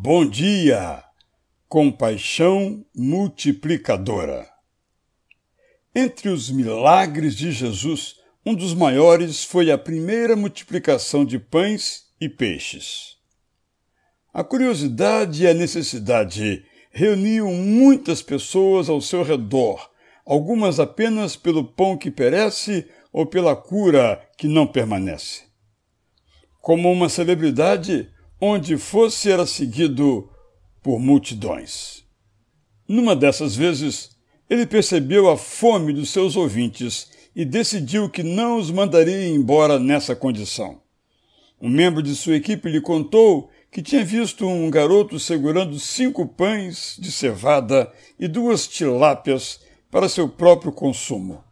Bom dia! Compaixão multiplicadora. Entre os milagres de Jesus, um dos maiores foi a primeira multiplicação de pães e peixes. A curiosidade e a necessidade reuniam muitas pessoas ao seu redor, algumas apenas pelo pão que perece ou pela cura que não permanece. Como uma celebridade, onde fosse era seguido por multidões. Numa dessas vezes, ele percebeu a fome dos seus ouvintes e decidiu que não os mandaria embora nessa condição. Um membro de sua equipe lhe contou que tinha visto um garoto segurando cinco pães de cevada e duas tilápias para seu próprio consumo.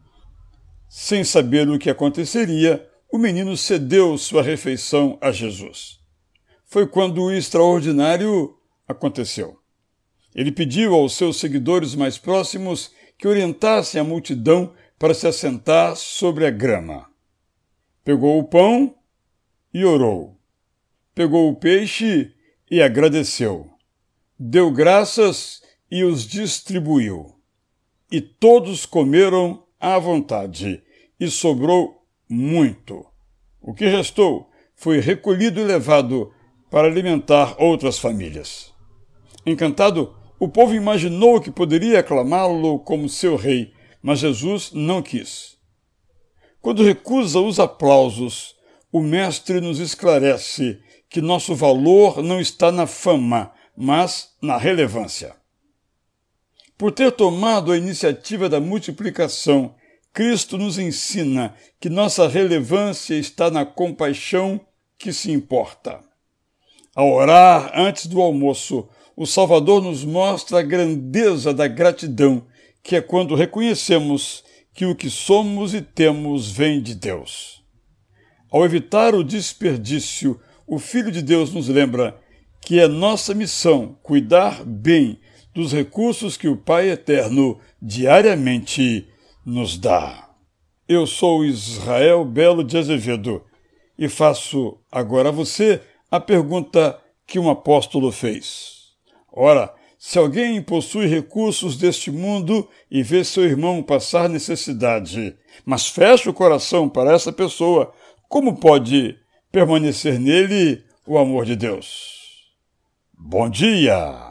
Sem saber o que aconteceria, o menino cedeu sua refeição a Jesus foi quando o extraordinário aconteceu. Ele pediu aos seus seguidores mais próximos que orientassem a multidão para se assentar sobre a grama. Pegou o pão e orou. Pegou o peixe e agradeceu. Deu graças e os distribuiu. E todos comeram à vontade, e sobrou muito. O que restou foi recolhido e levado para alimentar outras famílias. Encantado, o povo imaginou que poderia aclamá-lo como seu rei, mas Jesus não quis. Quando recusa os aplausos, o Mestre nos esclarece que nosso valor não está na fama, mas na relevância. Por ter tomado a iniciativa da multiplicação, Cristo nos ensina que nossa relevância está na compaixão que se importa. Ao orar antes do almoço, o Salvador nos mostra a grandeza da gratidão, que é quando reconhecemos que o que somos e temos vem de Deus. Ao evitar o desperdício, o Filho de Deus nos lembra que é nossa missão cuidar bem dos recursos que o Pai Eterno diariamente nos dá. Eu sou Israel Belo de Azevedo e faço agora a você a pergunta que um apóstolo fez. Ora, se alguém possui recursos deste mundo e vê seu irmão passar necessidade, mas fecha o coração para essa pessoa, como pode permanecer nele o amor de Deus? Bom dia!